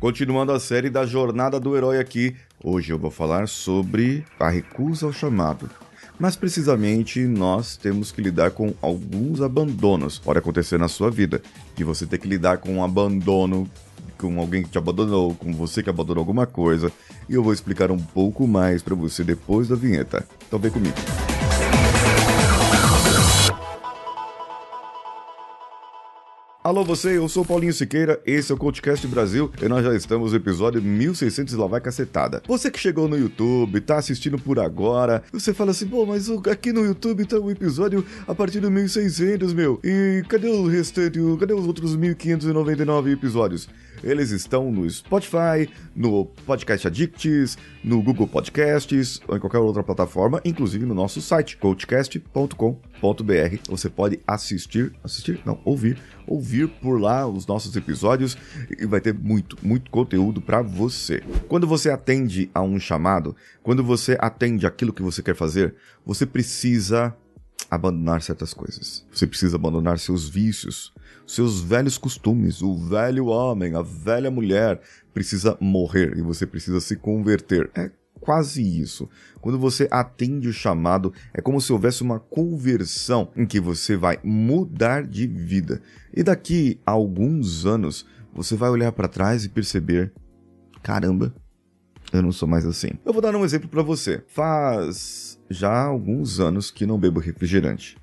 Continuando a série da jornada do herói aqui, hoje eu vou falar sobre a recusa ao chamado. Mas precisamente nós temos que lidar com alguns abandonos. Pode acontecer na sua vida, de você ter que lidar com um abandono, com alguém que te abandonou, com você que abandonou alguma coisa. E eu vou explicar um pouco mais para você depois da vinheta. Então vem comigo. Alô você, eu sou Paulinho Siqueira, esse é o CoachCast Brasil e nós já estamos no episódio 1600 lá vai cacetada. Você que chegou no YouTube, tá assistindo por agora, você fala assim, pô, mas aqui no YouTube tá um episódio a partir do 1600, meu, e cadê o restante, cadê os outros 1599 episódios? Eles estão no Spotify, no Podcast Addicts, no Google Podcasts ou em qualquer outra plataforma, inclusive no nosso site, coachcast.com.br. Você pode assistir, assistir, não, ouvir, ouvir por lá os nossos episódios e vai ter muito, muito conteúdo para você. Quando você atende a um chamado, quando você atende aquilo que você quer fazer, você precisa abandonar certas coisas. Você precisa abandonar seus vícios, seus velhos costumes. O velho homem, a velha mulher precisa morrer e você precisa se converter. É quase isso. Quando você atende o chamado, é como se houvesse uma conversão em que você vai mudar de vida. E daqui a alguns anos, você vai olhar para trás e perceber: caramba, eu não sou mais assim. Eu vou dar um exemplo para você. Faz já alguns anos que não bebo refrigerante.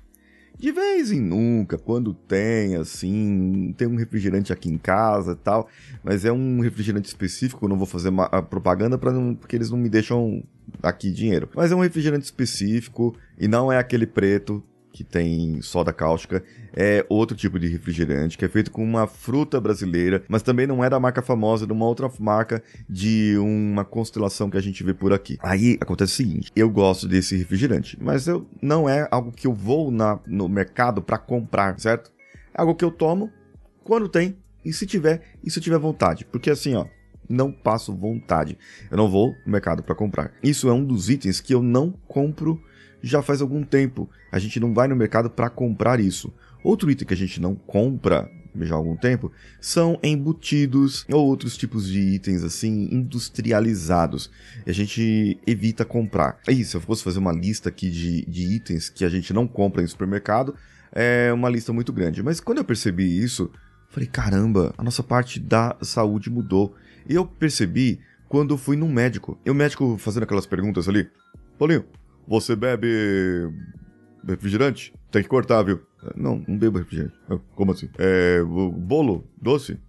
De vez em nunca, quando tem, assim, tem um refrigerante aqui em casa e tal, mas é um refrigerante específico, eu não vou fazer propaganda para não, porque eles não me deixam aqui dinheiro. Mas é um refrigerante específico e não é aquele preto que tem soda cáustica, é outro tipo de refrigerante que é feito com uma fruta brasileira, mas também não é da marca famosa, de uma outra marca de uma constelação que a gente vê por aqui. Aí acontece o seguinte: eu gosto desse refrigerante, mas eu não é algo que eu vou na, no mercado para comprar, certo? É algo que eu tomo quando tem e se tiver e se eu tiver vontade, porque assim, ó, não passo vontade. Eu não vou no mercado para comprar. Isso é um dos itens que eu não compro já faz algum tempo. A gente não vai no mercado para comprar isso. Outro item que a gente não compra já há algum tempo são embutidos ou outros tipos de itens assim industrializados. E a gente evita comprar. E se eu fosse fazer uma lista aqui de, de itens que a gente não compra em supermercado, é uma lista muito grande. Mas quando eu percebi isso, falei: caramba, a nossa parte da saúde mudou. E eu percebi quando fui num médico. E o médico fazendo aquelas perguntas ali: Paulinho, você bebe refrigerante? Tem que cortar, viu? Não, não bebo refrigerante. Como assim? É. Bolo? Doce?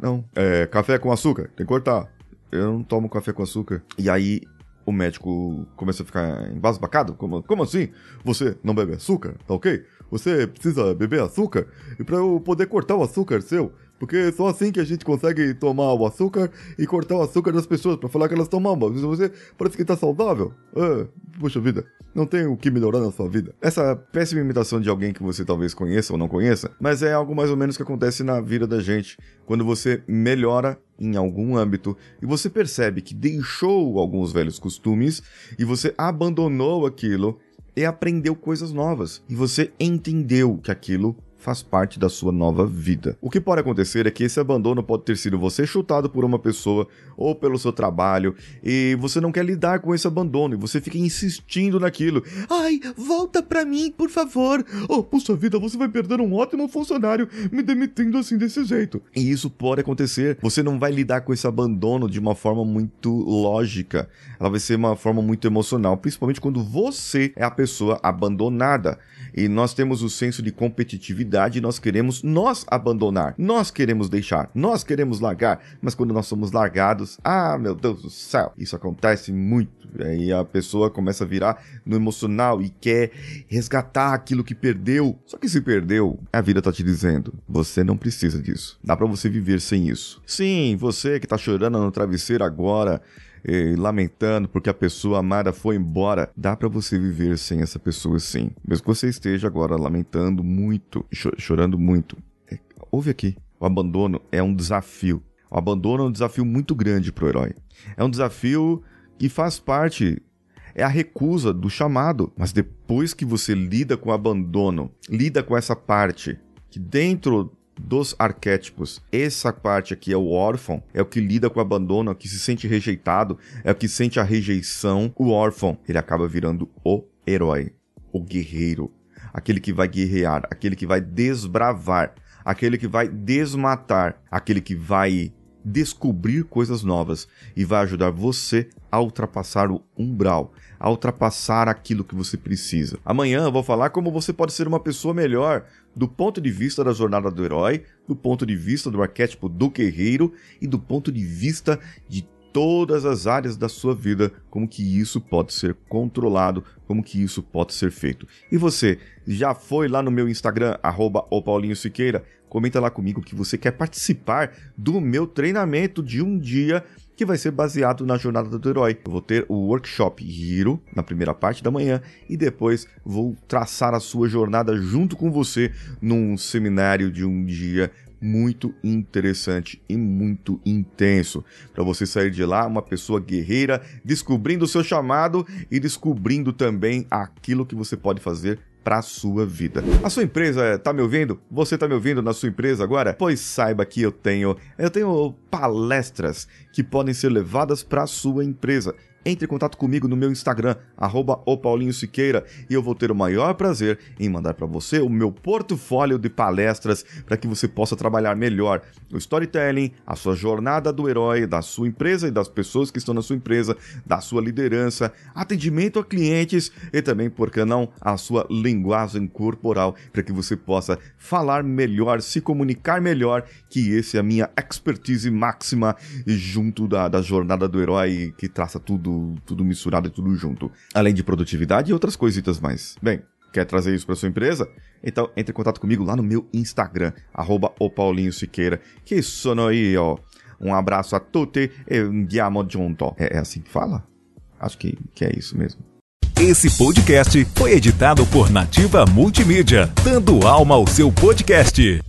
Não. É. Café com açúcar? Tem que cortar. Eu não tomo café com açúcar. E aí o médico começa a ficar embasbacado. Como, como assim? Você não bebe açúcar? Tá ok? Você precisa beber açúcar? E para eu poder cortar o açúcar seu, porque é só assim que a gente consegue tomar o açúcar e cortar o açúcar das pessoas para falar que elas mal. Mas você parece que tá saudável. Ah, puxa vida, não tem o que melhorar na sua vida. Essa péssima imitação de alguém que você talvez conheça ou não conheça, mas é algo mais ou menos que acontece na vida da gente. Quando você melhora em algum âmbito e você percebe que deixou alguns velhos costumes e você abandonou aquilo e aprendeu coisas novas. E você entendeu que aquilo faz parte da sua nova vida. O que pode acontecer é que esse abandono pode ter sido você chutado por uma pessoa ou pelo seu trabalho e você não quer lidar com esse abandono e você fica insistindo naquilo. Ai, volta pra mim, por favor. Oh, puxa vida, você vai perder um ótimo funcionário me demitindo assim desse jeito. E isso pode acontecer. Você não vai lidar com esse abandono de uma forma muito lógica. Ela vai ser uma forma muito emocional, principalmente quando você é a pessoa abandonada. E nós temos o senso de competitividade nós queremos nós abandonar, nós queremos deixar, nós queremos largar, mas quando nós somos largados, ah, meu Deus do céu, isso acontece muito. Aí a pessoa começa a virar no emocional e quer resgatar aquilo que perdeu. Só que se perdeu, a vida tá te dizendo, você não precisa disso. Dá para você viver sem isso. Sim, você que tá chorando no travesseiro agora, lamentando porque a pessoa amada foi embora, dá para você viver sem essa pessoa sim. Mesmo que você esteja agora lamentando muito, chorando muito. É, ouve aqui, o abandono é um desafio. O abandono é um desafio muito grande pro herói. É um desafio que faz parte é a recusa do chamado. Mas depois que você lida com o abandono, lida com essa parte que dentro dos arquétipos. Essa parte aqui é o órfão, é o que lida com o abandono, é o que se sente rejeitado, é o que sente a rejeição. O órfão, ele acaba virando o herói, o guerreiro, aquele que vai guerrear, aquele que vai desbravar, aquele que vai desmatar, aquele que vai descobrir coisas novas e vai ajudar você a ultrapassar o umbral, a ultrapassar aquilo que você precisa. Amanhã eu vou falar como você pode ser uma pessoa melhor do ponto de vista da jornada do herói, do ponto de vista do arquétipo do guerreiro e do ponto de vista de todas as áreas da sua vida, como que isso pode ser controlado, como que isso pode ser feito. E você, já foi lá no meu Instagram, arroba Siqueira, comenta lá comigo que você quer participar do meu treinamento de um dia que vai ser baseado na jornada do herói. Eu vou ter o workshop Hero na primeira parte da manhã e depois vou traçar a sua jornada junto com você num seminário de um dia muito interessante e muito intenso para você sair de lá uma pessoa guerreira, descobrindo o seu chamado e descobrindo também aquilo que você pode fazer para a sua vida. A sua empresa está me ouvindo? Você está me ouvindo na sua empresa agora? Pois saiba que eu tenho, eu tenho palestras que podem ser levadas para a sua empresa entre em contato comigo no meu Instagram, arroba Siqueira, e eu vou ter o maior prazer em mandar para você o meu portfólio de palestras para que você possa trabalhar melhor o storytelling, a sua jornada do herói, da sua empresa e das pessoas que estão na sua empresa, da sua liderança, atendimento a clientes e também, por que não, a sua linguagem corporal, para que você possa falar melhor, se comunicar melhor, que esse é a minha expertise máxima junto da, da jornada do herói que traça tudo tudo, misturado e tudo junto. Além de produtividade e outras coisitas mais. Bem, quer trazer isso para sua empresa? Então entre em contato comigo lá no meu Instagram, arroba o Paulinho Siqueira, que sono io. Um abraço a tutti e andiamo junto. É, é assim que fala? Acho que, que é isso mesmo. Esse podcast foi editado por Nativa Multimídia, dando alma ao seu podcast.